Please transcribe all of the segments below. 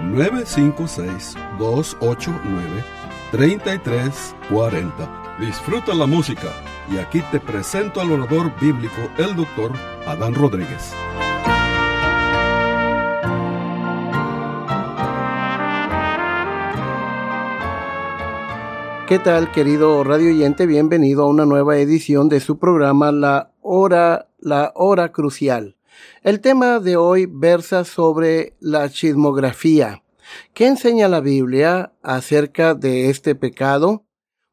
956-289-3340. Disfruta la música y aquí te presento al orador bíblico, el doctor Adán Rodríguez. ¿Qué tal, querido radio oyente? Bienvenido a una nueva edición de su programa La Hora, La Hora Crucial. El tema de hoy versa sobre la chismografía. ¿Qué enseña la Biblia acerca de este pecado?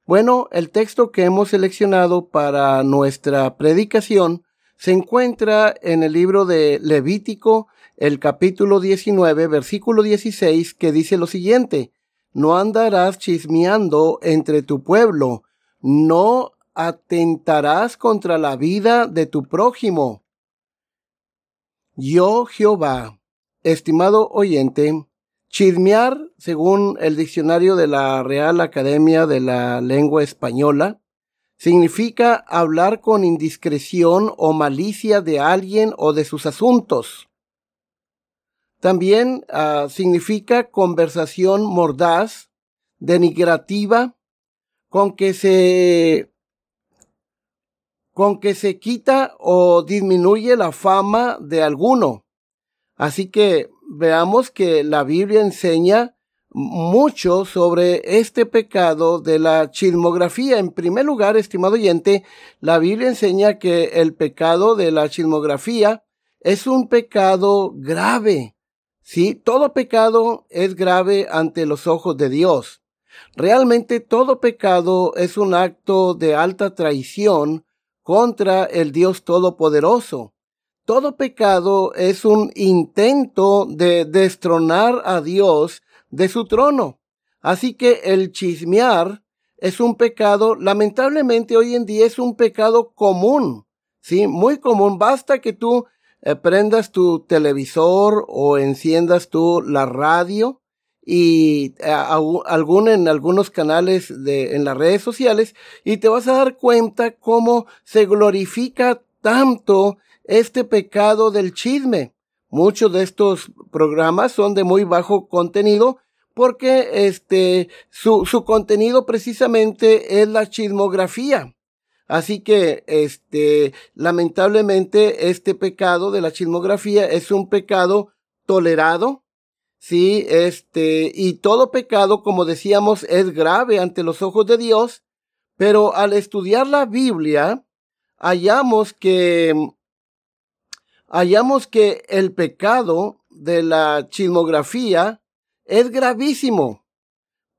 Bueno, el texto que hemos seleccionado para nuestra predicación se encuentra en el libro de Levítico, el capítulo 19, versículo 16, que dice lo siguiente, no andarás chismeando entre tu pueblo, no atentarás contra la vida de tu prójimo. Yo, Jehová, estimado oyente, chismear, según el diccionario de la Real Academia de la Lengua Española, significa hablar con indiscreción o malicia de alguien o de sus asuntos. También ah, significa conversación mordaz, denigrativa, con que se con que se quita o disminuye la fama de alguno. Así que veamos que la Biblia enseña mucho sobre este pecado de la chismografía. En primer lugar, estimado oyente, la Biblia enseña que el pecado de la chismografía es un pecado grave. Sí, todo pecado es grave ante los ojos de Dios. Realmente todo pecado es un acto de alta traición contra el Dios Todopoderoso. Todo pecado es un intento de destronar a Dios de su trono. Así que el chismear es un pecado, lamentablemente hoy en día es un pecado común, sí, muy común. Basta que tú eh, prendas tu televisor o enciendas tú la radio y eh, algún, en algunos canales de, en las redes sociales y te vas a dar cuenta cómo se glorifica tanto este pecado del chisme. Muchos de estos programas son de muy bajo contenido porque este, su, su contenido precisamente es la chismografía. Así que, este, lamentablemente, este pecado de la chismografía es un pecado tolerado, sí, este, y todo pecado, como decíamos, es grave ante los ojos de Dios, pero al estudiar la Biblia, hallamos que, hallamos que el pecado de la chismografía es gravísimo.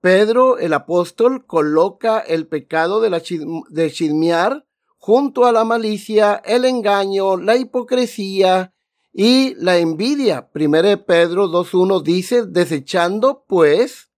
Pedro, el apóstol, coloca el pecado de, la de chismear junto a la malicia, el engaño, la hipocresía y la envidia. Primero Pedro 2.1 dice, desechando pues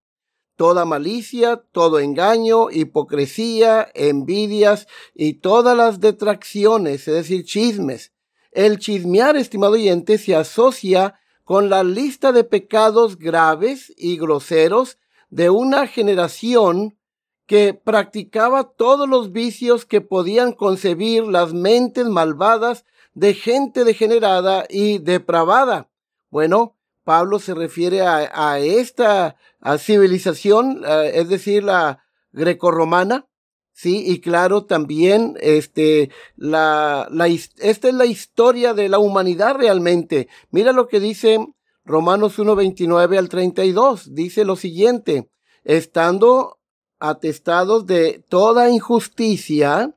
toda malicia, todo engaño, hipocresía, envidias y todas las detracciones, es decir, chismes. El chismear, estimado oyente, se asocia con la lista de pecados graves y groseros de una generación que practicaba todos los vicios que podían concebir las mentes malvadas de gente degenerada y depravada. Bueno, Pablo se refiere a, esta civilización, es decir, la grecorromana, sí, y claro, también, este, la, la, esta es la historia de la humanidad realmente. Mira lo que dice Romanos 1, 29 al 32 dice lo siguiente, estando atestados de toda injusticia,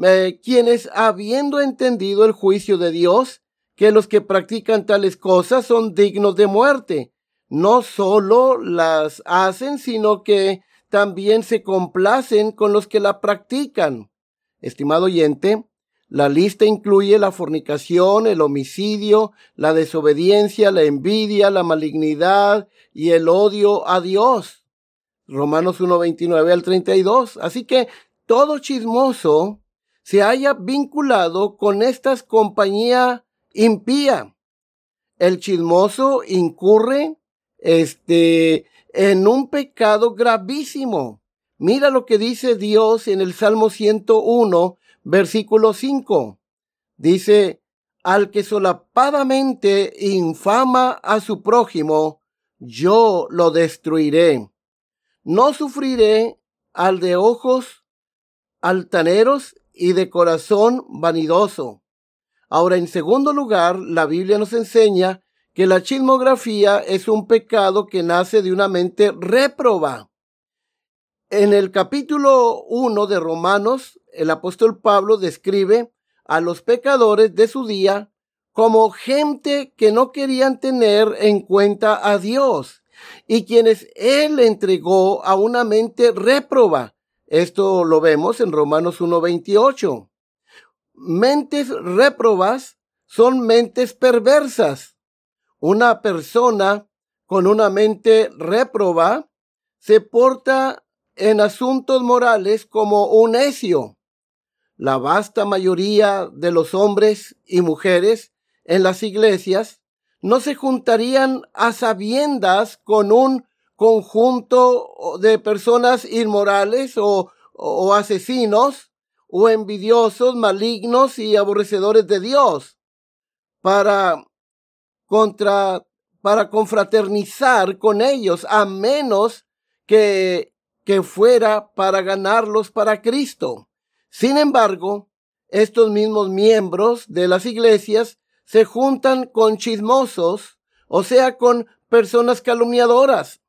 eh, quienes habiendo entendido el juicio de Dios, que los que practican tales cosas son dignos de muerte, no solo las hacen, sino que también se complacen con los que la practican. Estimado oyente, la lista incluye la fornicación, el homicidio, la desobediencia, la envidia, la malignidad y el odio a Dios. Romanos 1.29 al 32. Así que todo chismoso se haya vinculado con esta compañía impía. El chismoso incurre este, en un pecado gravísimo. Mira lo que dice Dios en el Salmo 101, versículo 5. Dice, al que solapadamente infama a su prójimo, yo lo destruiré. No sufriré al de ojos altaneros y de corazón vanidoso. Ahora, en segundo lugar, la Biblia nos enseña que la chismografía es un pecado que nace de una mente réproba. En el capítulo 1 de Romanos, el apóstol Pablo describe a los pecadores de su día como gente que no querían tener en cuenta a Dios y quienes él entregó a una mente réproba. Esto lo vemos en Romanos 1.28. Mentes réprobas son mentes perversas una persona con una mente réproba se porta en asuntos morales como un necio. La vasta mayoría de los hombres y mujeres en las iglesias no se juntarían a sabiendas con un conjunto de personas inmorales o, asesinos o envidiosos, malignos y aborrecedores de Dios para contra, para confraternizar con ellos, a menos que, que fuera para ganarlos para Cristo. Sin embargo, estos mismos miembros de las iglesias se juntan con chismosos, o sea, con personas calumniadoras,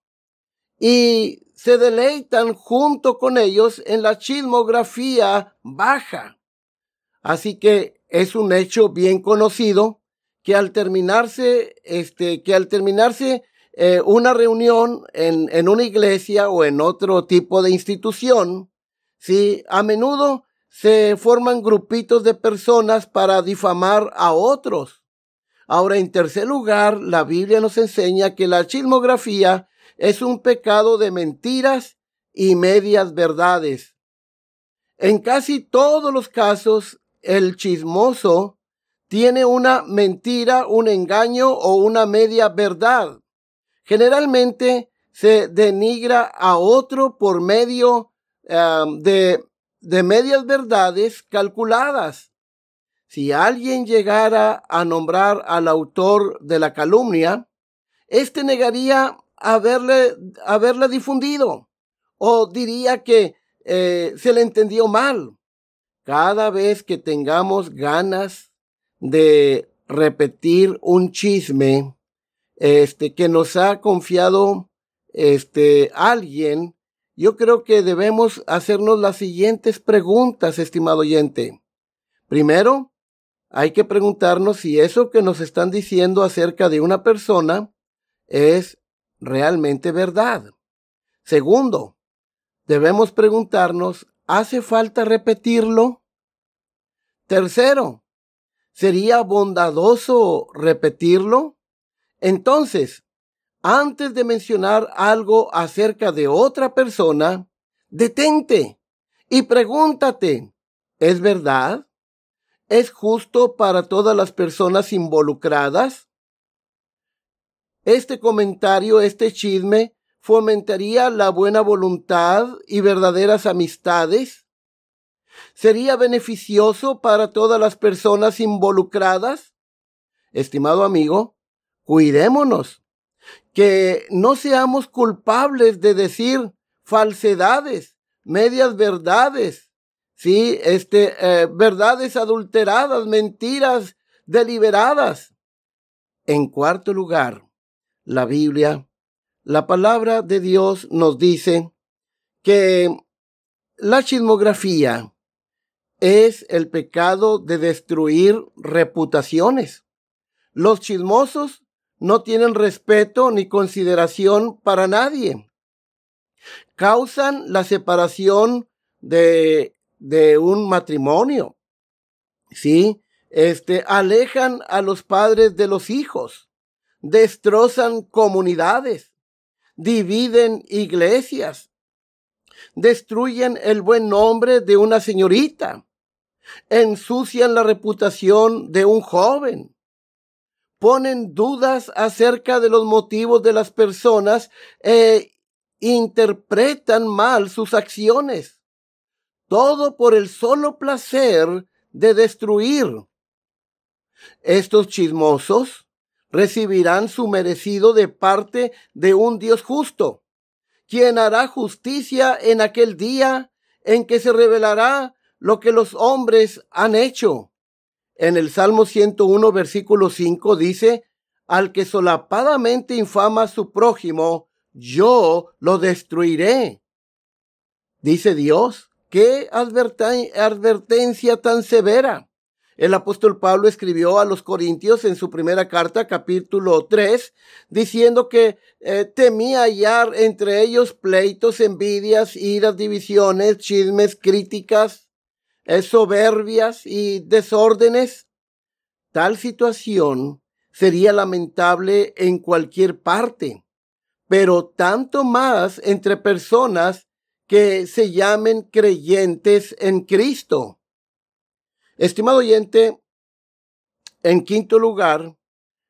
y se deleitan junto con ellos en la chismografía baja. Así que es un hecho bien conocido que al terminarse, este, que al terminarse eh, una reunión en, en una iglesia o en otro tipo de institución, sí, a menudo se forman grupitos de personas para difamar a otros. Ahora, en tercer lugar, la Biblia nos enseña que la chismografía es un pecado de mentiras y medias verdades. En casi todos los casos, el chismoso tiene una mentira, un engaño o una media verdad. Generalmente se denigra a otro por medio de, de medias verdades calculadas. Si alguien llegara a nombrar al autor de la calumnia, éste negaría haberle, haberla difundido o diría que eh, se le entendió mal. Cada vez que tengamos ganas de repetir un chisme este que nos ha confiado este alguien, yo creo que debemos hacernos las siguientes preguntas, estimado oyente. Primero, hay que preguntarnos si eso que nos están diciendo acerca de una persona es realmente verdad. Segundo, debemos preguntarnos, ¿hace falta repetirlo? Tercero, ¿Sería bondadoso repetirlo? Entonces, antes de mencionar algo acerca de otra persona, detente y pregúntate, ¿es verdad? ¿Es justo para todas las personas involucradas? Este comentario, este chisme, fomentaría la buena voluntad y verdaderas amistades? ¿Sería beneficioso para todas las personas involucradas? Estimado amigo, cuidémonos, que no seamos culpables de decir falsedades, medias verdades, sí, este, eh, verdades adulteradas, mentiras deliberadas. En cuarto lugar, la Biblia, la palabra de Dios nos dice que la chismografía es el pecado de destruir reputaciones. Los chismosos no tienen respeto ni consideración para nadie. Causan la separación de, de un matrimonio. ¿Sí? Este, alejan a los padres de los hijos. Destrozan comunidades. Dividen iglesias. Destruyen el buen nombre de una señorita. Ensucian la reputación de un joven ponen dudas acerca de los motivos de las personas e interpretan mal sus acciones. Todo por el solo placer de destruir. Estos chismosos recibirán su merecido de parte de un Dios justo, quien hará justicia en aquel día en que se revelará lo que los hombres han hecho en el Salmo 101, versículo 5 dice, al que solapadamente infama a su prójimo, yo lo destruiré. Dice Dios, qué advertencia tan severa. El apóstol Pablo escribió a los Corintios en su primera carta, capítulo 3, diciendo que eh, temía hallar entre ellos pleitos, envidias, iras, divisiones, chismes, críticas, soberbias y desórdenes. Tal situación sería lamentable en cualquier parte, pero tanto más entre personas que se llamen creyentes en Cristo. Estimado oyente, en quinto lugar,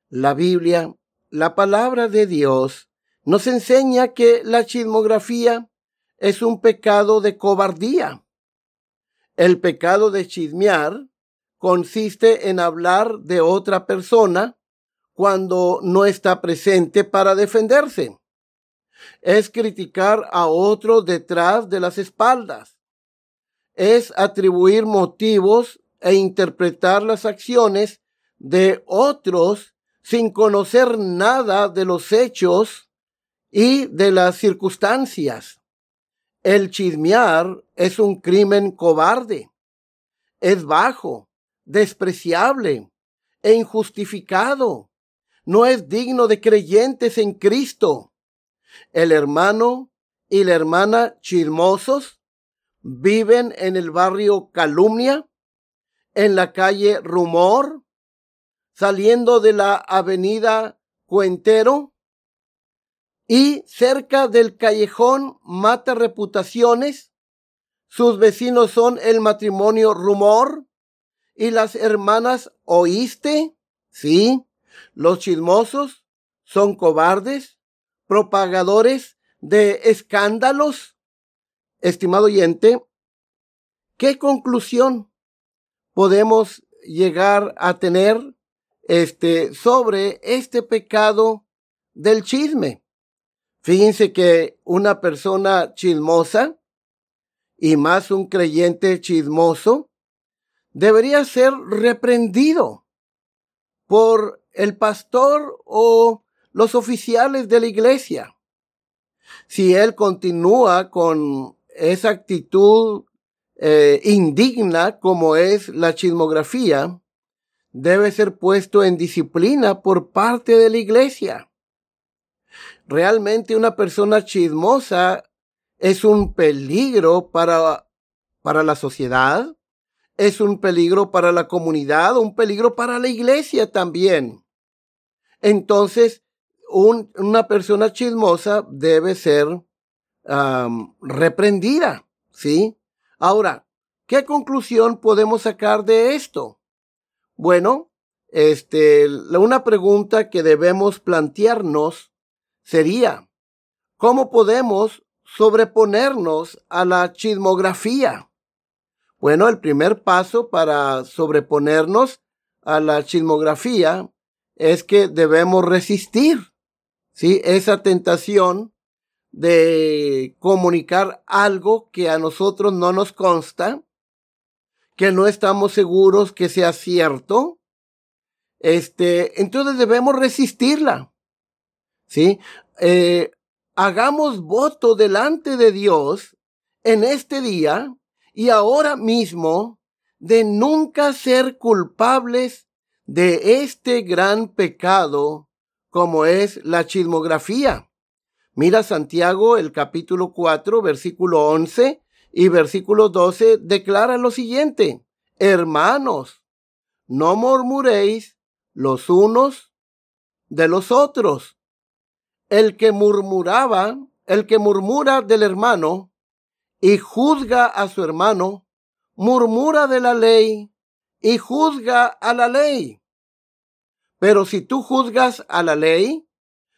la Biblia, la palabra de Dios, nos enseña que la chismografía es un pecado de cobardía. El pecado de chismear consiste en hablar de otra persona cuando no está presente para defenderse. Es criticar a otro detrás de las espaldas. Es atribuir motivos e interpretar las acciones de otros sin conocer nada de los hechos y de las circunstancias. El chismear es un crimen cobarde, es bajo, despreciable e injustificado. No es digno de creyentes en Cristo. El hermano y la hermana chismosos viven en el barrio Calumnia, en la calle Rumor, saliendo de la avenida Cuentero, y cerca del callejón mata reputaciones. Sus vecinos son el matrimonio rumor y las hermanas oíste. Sí, los chismosos son cobardes, propagadores de escándalos. Estimado oyente, ¿qué conclusión podemos llegar a tener este sobre este pecado del chisme? Fíjense que una persona chismosa y más un creyente chismoso debería ser reprendido por el pastor o los oficiales de la iglesia. Si él continúa con esa actitud eh, indigna como es la chismografía, debe ser puesto en disciplina por parte de la iglesia. Realmente una persona chismosa es un peligro para, para la sociedad, es un peligro para la comunidad, un peligro para la iglesia también. Entonces, una persona chismosa debe ser reprendida, ¿sí? Ahora, ¿qué conclusión podemos sacar de esto? Bueno, este, una pregunta que debemos plantearnos sería, ¿cómo podemos sobreponernos a la chismografía? Bueno, el primer paso para sobreponernos a la chismografía es que debemos resistir, ¿sí? Esa tentación de comunicar algo que a nosotros no nos consta que no estamos seguros que sea cierto, este, entonces debemos resistirla. ¿Sí? Eh, hagamos voto delante de Dios en este día y ahora mismo de nunca ser culpables de este gran pecado como es la chismografía. Mira Santiago el capítulo 4 versículo 11 y versículo 12 declara lo siguiente, hermanos, no murmuréis los unos de los otros. El que murmuraba, el que murmura del hermano y juzga a su hermano, murmura de la ley y juzga a la ley. Pero si tú juzgas a la ley,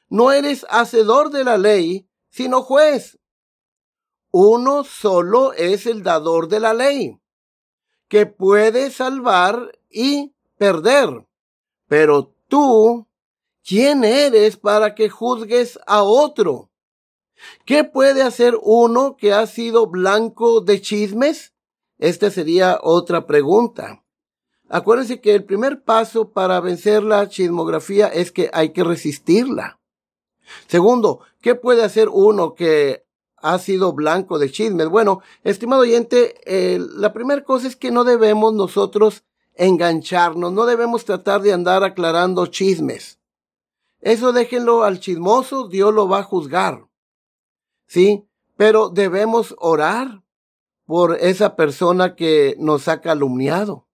no eres hacedor de la ley, sino juez. Uno solo es el dador de la ley, que puede salvar y perder. Pero tú, ¿quién eres para que juzgues a otro? ¿Qué puede hacer uno que ha sido blanco de chismes? Esta sería otra pregunta. Acuérdense que el primer paso para vencer la chismografía es que hay que resistirla. Segundo, ¿qué puede hacer uno que ha sido blanco de chismes. Bueno, estimado oyente, eh, la primera cosa es que no debemos nosotros engancharnos, no debemos tratar de andar aclarando chismes. Eso déjenlo al chismoso, Dios lo va a juzgar. ¿Sí? Pero debemos orar por esa persona que nos ha calumniado.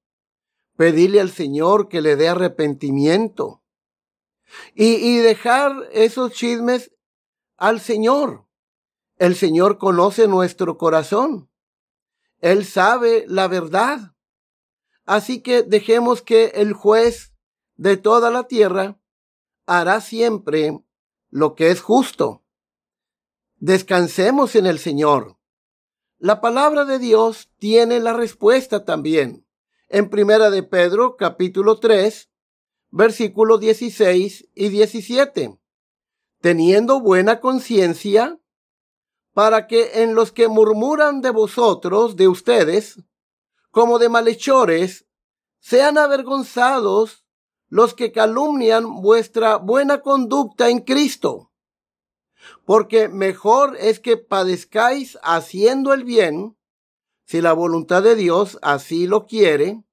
Pedirle al Señor que le dé arrepentimiento. Y, dejar esos chismes al Señor. El Señor conoce nuestro corazón. Él sabe la verdad. Así que dejemos que el juez de toda la tierra hará siempre lo que es justo. Descansemos en el Señor. La palabra de Dios tiene la respuesta también. En Primera de Pedro, capítulo 3, versículos 16 y 17. Teniendo buena conciencia, para que en los que murmuran de vosotros, de ustedes, como de malhechores, sean avergonzados los que calumnian vuestra buena conducta en Cristo. Porque mejor es que padezcáis haciendo el bien, si la voluntad de Dios así lo quiere,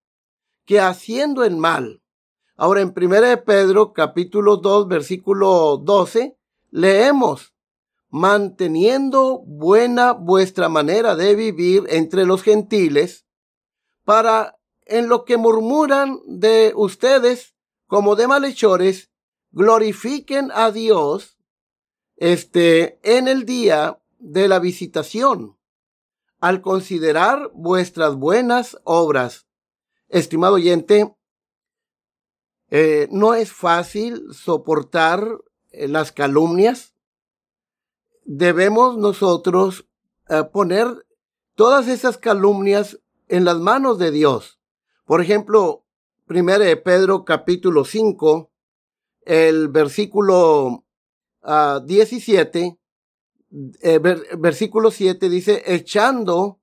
que haciendo el mal. Ahora en 1 Pedro capítulo 2 versículo 12 leemos, manteniendo buena vuestra manera de vivir entre los gentiles, para en lo que murmuran de ustedes como de malhechores, glorifiquen a Dios este en el día de la visitación, al considerar vuestras buenas obras. Estimado oyente, eh, no es fácil soportar eh, las calumnias, debemos nosotros eh, poner todas esas calumnias en las manos de Dios. Por ejemplo, 1 de Pedro capítulo 5, el versículo 17, ah, eh, versículo 7 dice, echando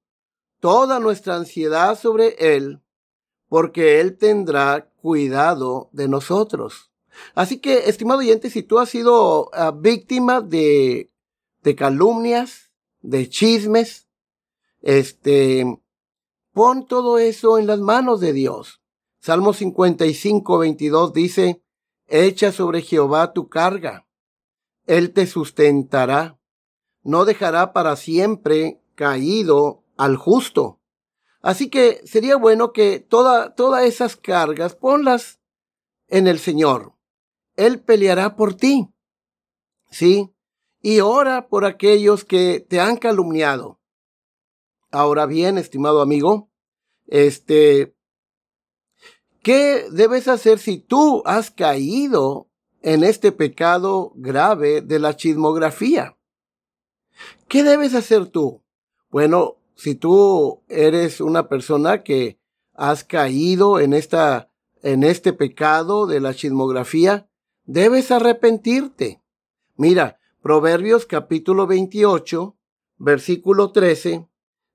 toda nuestra ansiedad sobre Él, porque Él tendrá cuidado de nosotros. Así que, estimado oyente, si tú has sido ah, víctima de de calumnias, de chismes. Este, pon todo eso en las manos de Dios. Salmo 55, 22 dice, echa sobre Jehová tu carga. Él te sustentará. No dejará para siempre caído al justo. Así que sería bueno que toda, todas esas cargas ponlas en el Señor. Él peleará por ti. Sí, y ora por aquellos que te han calumniado. Ahora bien, estimado amigo, este, ¿qué debes hacer si tú has caído en este pecado grave de la chismografía? ¿Qué debes hacer tú? Bueno, si tú eres una persona que has caído en esta en este pecado de la chismografía, debes arrepentirte. Mira, Proverbios capítulo 28, versículo 13,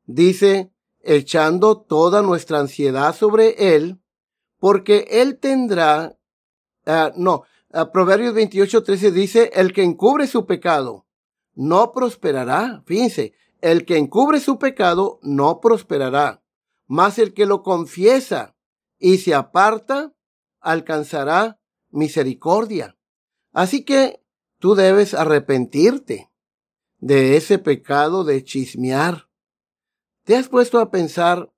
dice, echando toda nuestra ansiedad sobre Él, porque Él tendrá, uh, no, uh, Proverbios 28, 13 dice, el que encubre su pecado no prosperará. Fíjense, el que encubre su pecado no prosperará, mas el que lo confiesa y se aparta alcanzará misericordia. Así que tú debes arrepentirte de ese pecado de chismear. ¿Te has puesto a pensar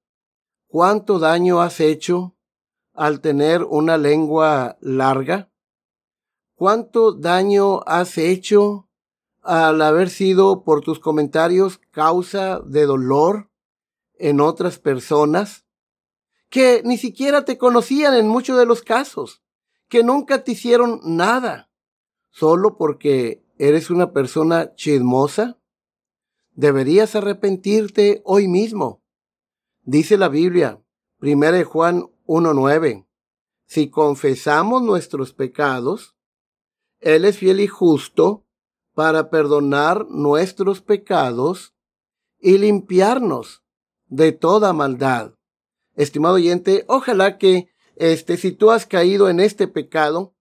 cuánto daño has hecho al tener una lengua larga? ¿Cuánto daño has hecho al haber sido por tus comentarios causa de dolor en otras personas? Que ni siquiera te conocían en muchos de los casos, que nunca te hicieron nada, solo porque eres una persona chismosa. Deberías arrepentirte hoy mismo. Dice la Biblia, 1 Juan 1.9, si confesamos nuestros pecados, Él es fiel y justo para perdonar nuestros pecados y limpiarnos de toda maldad. Estimado oyente, ojalá que este, si tú has caído en este pecado,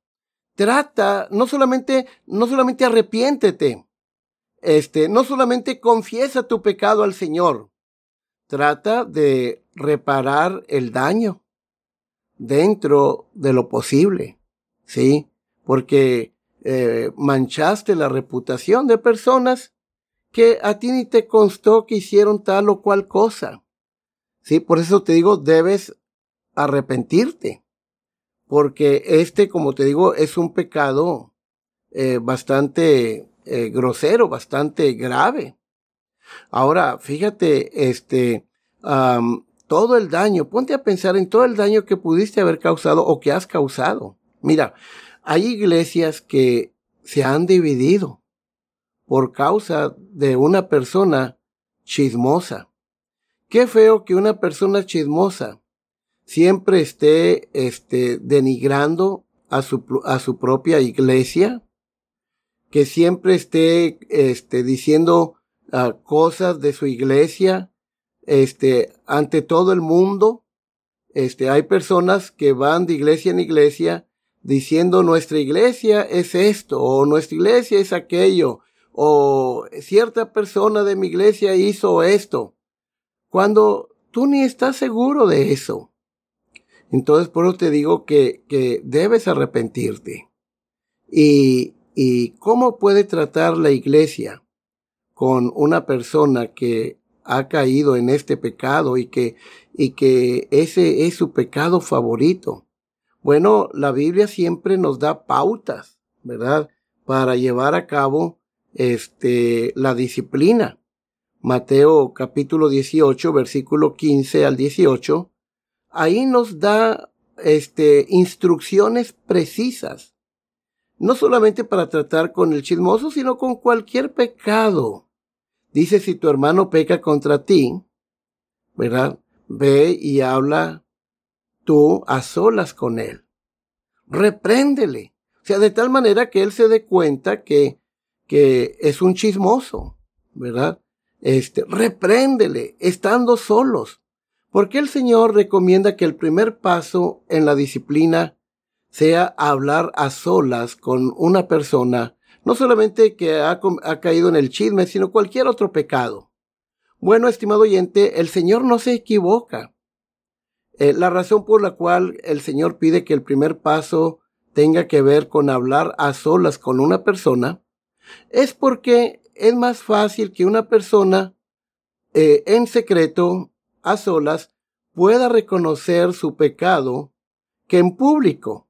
trata, no solamente, no solamente arrepiéntete, este, no solamente confiesa tu pecado al Señor, trata de reparar el daño dentro de lo posible, ¿sí? Porque eh, manchaste la reputación de personas que a ti ni te constó que hicieron tal o cual cosa. Sí, por eso te digo, debes arrepentirte. Porque este, como te digo, es un pecado eh, bastante eh, grosero, bastante grave. Ahora, fíjate, este, todo el daño, ponte a pensar en todo el daño que pudiste haber causado o que has causado. Mira, hay iglesias que se han dividido por causa de una persona chismosa. Qué feo que una persona chismosa siempre esté este, denigrando a su, a su propia iglesia, que siempre esté este, diciendo uh, cosas de su iglesia este, ante todo el mundo. Este, hay personas que van de iglesia en iglesia diciendo nuestra iglesia es esto o nuestra iglesia es aquello o cierta persona de mi iglesia hizo esto, cuando tú ni estás seguro de eso. Entonces, por eso te digo que, que debes arrepentirte. Y, y cómo puede tratar la iglesia con una persona que ha caído en este pecado y que, y que ese es su pecado favorito. Bueno, la Biblia siempre nos da pautas, ¿verdad? Para llevar a cabo este, la disciplina. Mateo capítulo 18, versículo 15 al 18. Ahí nos da este, instrucciones precisas. No solamente para tratar con el chismoso, sino con cualquier pecado. Dice, si tu hermano peca contra ti, ¿verdad? Ve y habla tú a solas con él. Repréndele. O sea, de tal manera que él se dé cuenta que, que es un chismoso, ¿verdad? Este, repréndele, estando solos. Porque el Señor recomienda que el primer paso en la disciplina sea hablar a solas con una persona, no solamente que ha, ha caído en el chisme, sino cualquier otro pecado. Bueno, estimado oyente, el Señor no se equivoca. Eh, la razón por la cual el Señor pide que el primer paso tenga que ver con hablar a solas con una persona es porque es más fácil que una persona eh, en secreto, a solas, pueda reconocer su pecado que en público.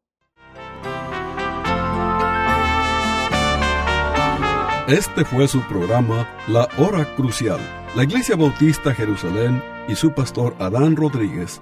Este fue su programa La Hora Crucial. La Iglesia Bautista Jerusalén y su pastor Adán Rodríguez